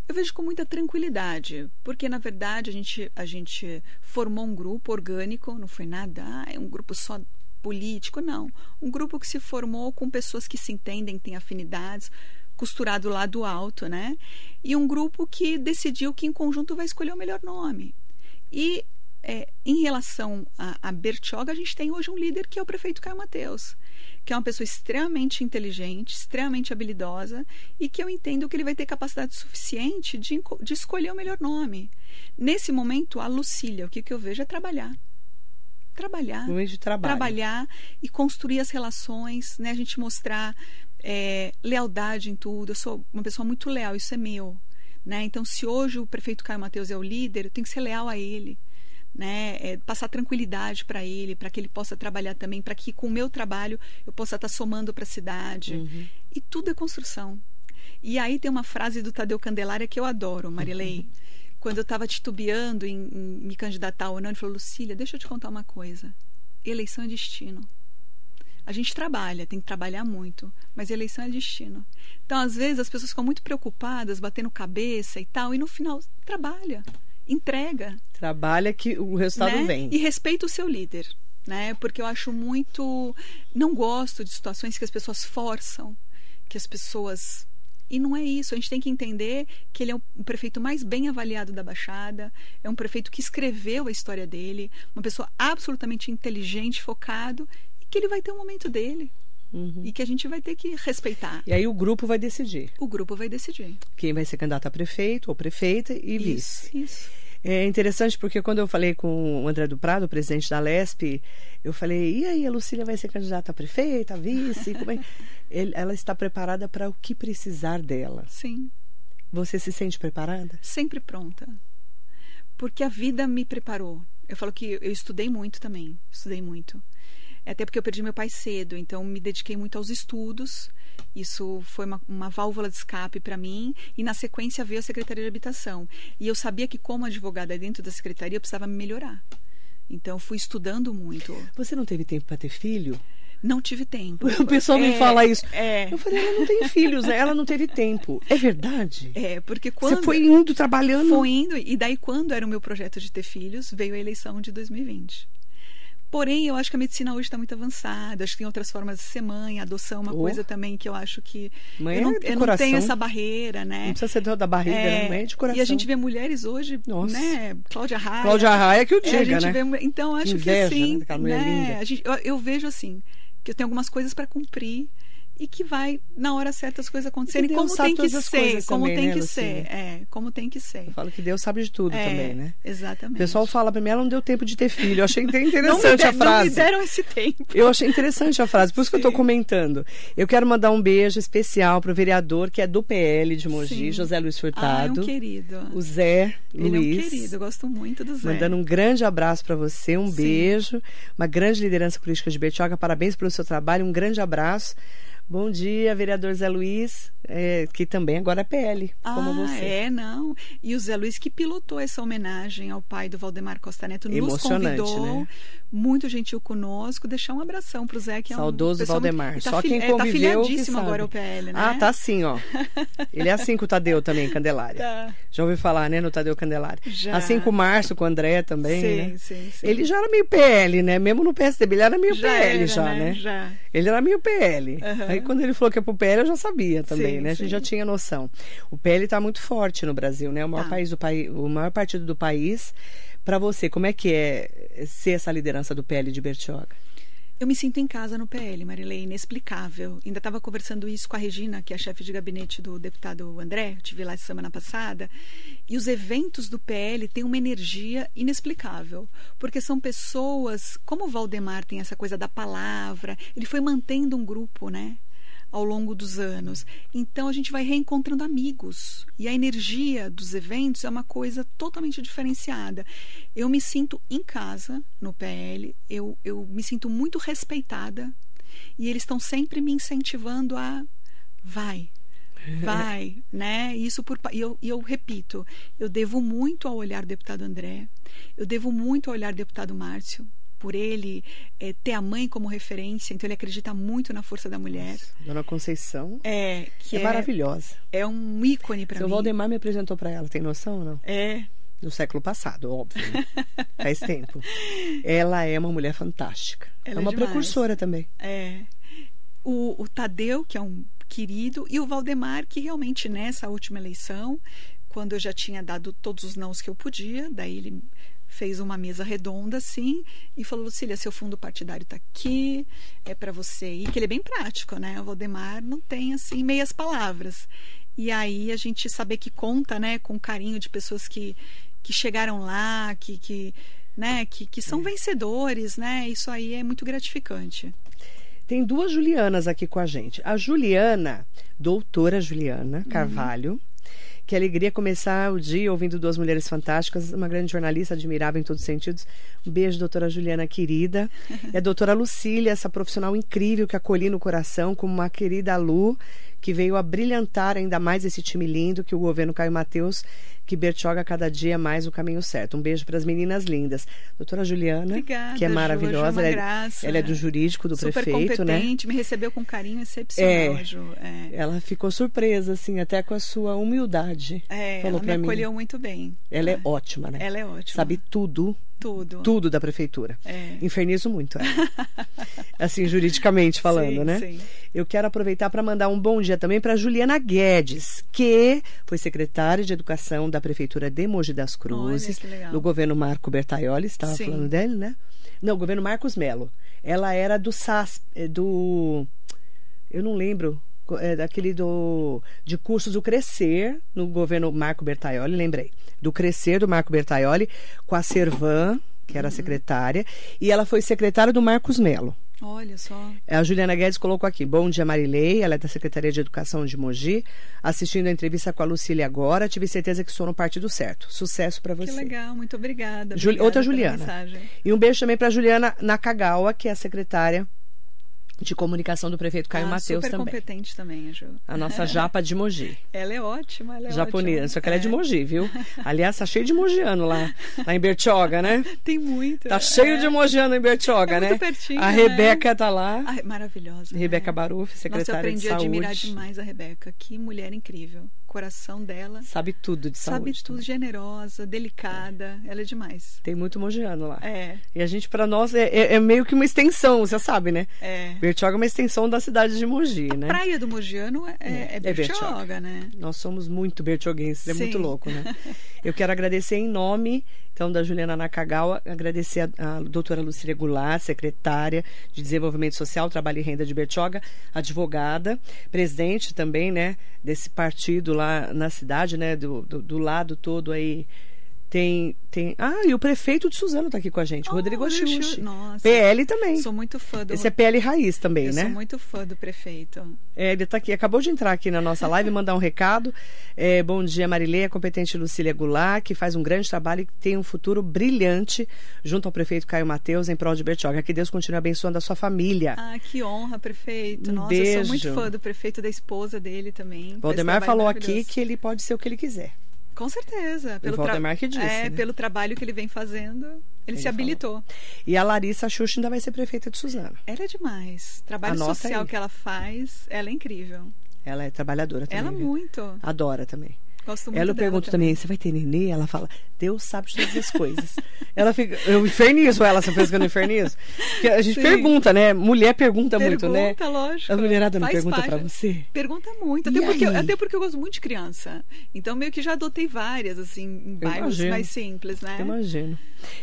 Eu vejo com muita tranquilidade, porque na verdade a gente, a gente formou um grupo orgânico, não foi nada, ah, é um grupo só político, não. Um grupo que se formou com pessoas que se entendem, têm afinidades, costurado lá do alto, né? E um grupo que decidiu que em conjunto vai escolher o melhor nome. E é, em relação a, a Bertioga, a gente tem hoje um líder que é o prefeito Caio Mateus, que é uma pessoa extremamente inteligente, extremamente habilidosa e que eu entendo que ele vai ter capacidade suficiente de, de escolher o melhor nome. Nesse momento, a Lucília, o que, que eu vejo é trabalhar. Trabalhar trabalhar e construir as relações, né? A gente mostrar é, lealdade em tudo. Eu sou uma pessoa muito leal, isso é meu, né? Então, se hoje o prefeito Caio Mateus é o líder, eu tenho que ser leal a ele, né? É, passar tranquilidade para ele, para que ele possa trabalhar também, para que com o meu trabalho eu possa estar somando para a cidade. Uhum. E tudo é construção. E aí tem uma frase do Tadeu Candelária que eu adoro, Marilei. Quando eu estava titubeando em, em me candidatar ou não, ele falou: Lucília, deixa eu te contar uma coisa. Eleição é destino. A gente trabalha, tem que trabalhar muito, mas eleição é destino. Então, às vezes, as pessoas ficam muito preocupadas, batendo cabeça e tal, e no final, trabalha, entrega Trabalha que o resultado né? vem. E respeita o seu líder, né? Porque eu acho muito, não gosto de situações que as pessoas forçam, que as pessoas e não é isso. A gente tem que entender que ele é o prefeito mais bem avaliado da Baixada, é um prefeito que escreveu a história dele, uma pessoa absolutamente inteligente, focado, que ele vai ter um momento dele. Uhum. E que a gente vai ter que respeitar. E aí o grupo vai decidir O grupo vai decidir. quem vai ser candidato a prefeito ou prefeita e vice. Isso, isso. É interessante porque quando eu falei com o André do Prado, presidente da Lesp, eu falei, e aí, a Lucília vai ser candidata a prefeita, a vice? Como é? [laughs] Ele- ela está preparada para o que precisar dela. Sim. Você se sente preparada? sempre pronta. Porque a vida me preparou. Eu falo que eu estudei muito também, estudei muito. Até porque eu perdi meu pai cedo, então me dediquei muito aos estudos. Isso foi uma, uma válvula de escape para mim. E na sequência veio a Secretaria de Habitação. E eu sabia que, como advogada dentro da secretaria, eu precisava me melhorar. Então, fui estudando muito. Você não teve tempo para ter filho? Não tive tempo. [laughs] O pessoal me É, fala isso. É, Eu falei, ela não tem filhos, né? ela não teve tempo. É verdade? é porque quando. Você foi indo, trabalhando. Foi indo, e daí quando era o meu projeto de ter filhos, veio a eleição de 2020. Porém, eu acho que a medicina hoje está muito avançada, acho que tem outras formas de ser mãe, adoção é uma Oh. coisa também que eu acho que Mãe eu não, é eu não tenho essa barreira, né? Não precisa ser da barriga, É, né? Mãe é de coração. E a gente vê mulheres hoje, Nossa. né? Cláudia Raia. Cláudia Raia que o É, diga, a gente né? vê então acho inveja, que assim, né, mulher né, a gente- eu, eu vejo assim que eu tenho algumas coisas para cumprir e que vai na hora certa as coisas acontecerem como tem que ser, como também, tem né, que Lucinha? ser, é, como tem que ser. Eu falo que Deus sabe de tudo É, também, né? Exatamente. O pessoal fala pra mim, ela não deu tempo de ter filho. Eu achei [laughs] interessante de- a frase. não me deram esse tempo. Eu achei interessante a frase, por isso que eu estou Sim. comentando. Eu quero mandar um beijo especial pro vereador que é do PL de Mogi, Sim. José Luiz Ah, é Furtado. um querido. o Zé Ele Luiz. é um querido, eu gosto muito do Zé. Mandando um grande abraço para você, um Sim. beijo, uma grande liderança política de Betioga, parabéns pelo seu trabalho, um grande abraço. Bom dia, vereador Zé Luiz, é, que também agora é PL, como ah, você. é, não. E o Zé Luiz que pilotou essa homenagem ao pai do Valdemar Costa Neto, nos convidou, né? muito gentil conosco, deixar um abração pro Zé, que é um Saudoso muito- Valdemar. e tá Só quem é, tá conviveu filiadíssimo agora ao PL, né? Ah, tá assim, ó. Ele é assim com o Tadeu também, Candelária. Tá. Já ouviu falar, né, no Tadeu Candelária? Já. Assim com o Márcio, com o André também, sim, né? sim, sim. Ele já era meio PL, né? Mesmo no PSDB, ele era meio Já PL era, já, né? Já. Ele era meio PL. Aham. Aí quando ele falou que é pro PL, eu já sabia também, Sim, né? A gente sim. já tinha noção. O PL está muito forte no Brasil, né? O maior Tá. país do país, o maior partido do país. Para você, como é que é ser essa liderança do PL de Bertioga? Eu me sinto em casa no PL, Marilei, inexplicável. Ainda estava conversando isso com a Regina, que é a chefe de gabinete do deputado André, eu tive lá semana passada, e os eventos do PL têm uma energia inexplicável, porque são pessoas, como o Valdemar tem essa coisa da palavra, ele foi mantendo um grupo, né? Ao longo dos anos. Então a gente vai reencontrando amigos. E a energia dos eventos é uma coisa totalmente diferenciada. Eu me sinto em casa no PL, eu, eu me sinto muito respeitada e eles estão sempre me incentivando a vai. [laughs] Vai, né? Isso por e eu, eu repito, eu devo muito ao olhar do deputado André, eu devo muito ao olhar do deputado Márcio, por ele eh, ter a mãe como referência, então ele acredita muito na força da mulher. Dona Conceição É, que é, é, maravilhosa. é um ícone para Seu mim. Valdemar me apresentou para ela, tem noção ou não? É, No século passado, óbvio. né? [laughs] Faz tempo. Ela é uma mulher fantástica. Ela é é uma demais. precursora também. é. O, o Tadeu, que é um querido, e o Valdemar, que realmente nessa última eleição, quando eu já tinha dado todos os nãos que eu podia, daí ele fez uma mesa redonda assim e falou: Lucília, seu fundo partidário está aqui, é para você ir. Que ele é bem prático, né? O Valdemar não tem assim meias palavras. E aí a gente saber que conta, né, com carinho de pessoas que, que chegaram lá, que, que, né, que, que são vencedores, né? Isso aí é muito gratificante. Tem duas Julianas aqui com a gente. A Juliana, doutora Juliana Carvalho. Que alegria começar o dia ouvindo duas mulheres fantásticas, uma grande jornalista, admirável em todos os sentidos. Um beijo, doutora Juliana querida. [laughs] E a doutora Lucília, essa profissional incrível que acolhi no coração, como uma querida Lu, que veio a brilhantar ainda mais esse time lindo que o governo Caio Mateus, que Bertioga cada dia mais o caminho certo. Um beijo para as meninas lindas. Doutora Juliana, Obrigada, que é Ju, maravilhosa, Ju, é ela, é, ela é do jurídico do Super prefeito, né? competente, me recebeu com carinho excepcional, É. Ju. É, Ela ficou surpresa, assim, até com a sua humildade. É, Falou ela me pra mim. acolheu muito bem. Ela é ótima, né? Ela é ótima. Sabe tudo, tudo. tudo da prefeitura. É. Infernizo muito ela. [laughs] assim, juridicamente falando, Sim, né? sim. Eu quero aproveitar para mandar um bom dia também para Juliana Guedes, que foi secretária de Educação da Prefeitura de Mogi das Cruzes, legal. no governo Marco Bertaioli, estava Sim. falando dele, né? Não, governo Marcos Melo. Ela era do SAS, do eu não lembro, é, daquele do de cursos do Crescer no governo Marco Bertaioli, lembrei. Do Crescer do Marco Bertaioli com a Servan, que Uhum. era a secretária, e ela foi secretária do Marcos Melo. Olha só. A Juliana Guedes colocou aqui. Bom dia, Marilei. Ela é da Secretaria de Educação de Mogi. Assistindo a entrevista com a Lucília agora. Tive certeza que estou no partido certo. Sucesso para você. Que legal, muito obrigada. Obrigada outra Juliana. E um beijo também para Juliana Nakagawa, que é a secretária de comunicação do prefeito Caio Ah, Mateus super também. competente também, a Ju. A nossa japa de Mogi. [laughs] Ela é ótima, ela é japonesa. ótima. Só que ela é de É. Mogi, viu? [laughs] Aliás, tá cheio de mogiano lá, lá em Bertioga, né? Tem muito. Tá cheio é. de mogiano em Bertioga, É né? muito pertinho, a né? Rebeca tá lá. Ai, maravilhosa. né? Rebeca Baruf, Nossa, eu secretária aprendi de a saúde. admirar demais a Rebeca. Que mulher incrível. Coração dela. Sabe tudo de Sabe saúde. tudo, também. generosa, delicada. Ela é demais. Tem muito mogiano lá. É, E a gente, pra nós, é, é- é meio que uma extensão, você sabe, né? é. Bertioga é uma extensão da cidade de Mogi, né? Praia do Mogiano é, é, É, é Bertioga, Bertioga. né? Nós somos muito bertioguenses, é Sim. muito louco, né? [laughs] Eu quero agradecer em nome, então, da Juliana Nakagawa, agradecer a, a doutora Lucília Goulart, secretária de Desenvolvimento Social, Trabalho e Renda de Bertioga, advogada, presidente também, né, desse partido lá na cidade, né, do, do, do lado todo aí. Tem, tem. Ah, e o prefeito de Suzano tá aqui com a gente, Oh, Rodrigo Axuxi. PL também. Sou muito fã do Esse é PL raiz também, Eu né? sou muito fã do prefeito. É, ele está aqui, acabou de entrar aqui na nossa live, mandar um recado. É, bom dia, Marilei, a competente Lucília Goulart, que faz um grande trabalho e que tem um futuro brilhante junto ao prefeito Caio Mateus em prol de Bertioga. Que Deus continue abençoando a sua família. Ah, que honra, prefeito. Um Nossa, eu sou beijo. muito fã do prefeito, da esposa dele também. Valdemar falou aqui que ele pode ser o que ele quiser. Com certeza. Pelo que disse, É, né? pelo trabalho que ele vem fazendo, ele, Ele se falou. habilitou. E a Larissa Xuxa ainda vai ser prefeita de Suzano. Ela é demais. Trabalho Anota social aí. que ela faz, ela é incrível. Ela é trabalhadora também. ela viu? muito. Adora também. Gosto muito Ela eu dela pergunto também, você vai ter nenê? Ela fala, Deus sabe de todas as coisas. ela fica, eu infernizo ela, você pensa que eu não infernizo? Porque a gente Sim. pergunta, né? Mulher pergunta, muito, né? Pergunta, lógico. A mulherada não Faz pergunta parte. pra você? Pergunta muito, até porque, até porque eu gosto muito de criança. Então, meio que já adotei várias, assim, em bairros mais simples, né? Imagino.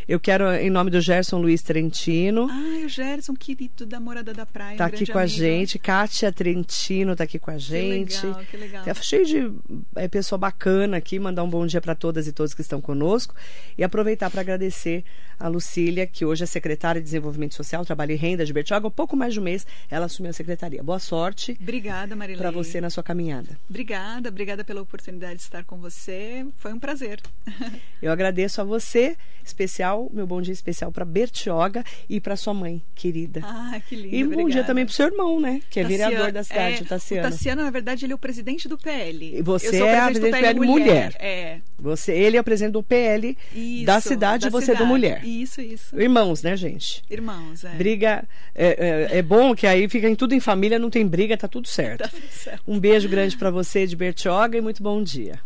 Eu quero, em nome do Gerson Luiz Trentino, Ai, o Gerson, querido da Morada da Praia. tá aqui com a amigo. gente. Kátia Trentino tá aqui com a Que gente. legal, que legal. Tá cheio de é, pessoa bacana aqui, mandar um bom dia para todas e todos que estão conosco e aproveitar para agradecer a Lucília, que hoje é secretária de Desenvolvimento Social, Trabalho e Renda de Bertioga. Há pouco mais de um mês ela assumiu a secretaria. Boa sorte Obrigada, Marilei. para você na sua caminhada. Obrigada, obrigada pela oportunidade de estar com você. Foi um prazer. [laughs] Eu agradeço a você, especial, meu bom dia especial para Bertioga e para sua mãe, querida. Ah, que lindo. e um bom dia também pro seu irmão, né? Que é Tassiano- vereador da cidade, é, o Tassiano. O Tassiano, na verdade, ele é o presidente do PL. E você é a presidente PL mulher. É. Você, ele é o presidente do PL da Isso, cidade da e você é do cidade. mulher. Isso, isso. Irmãos, né, gente? Irmãos, é. Briga é, é, é bom que aí fica em tudo em família, não tem briga, tá tudo certo. Tá tudo certo. Um beijo grande para você de Bertioga e muito bom dia.